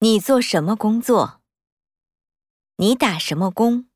你做什么工作？你打什么工？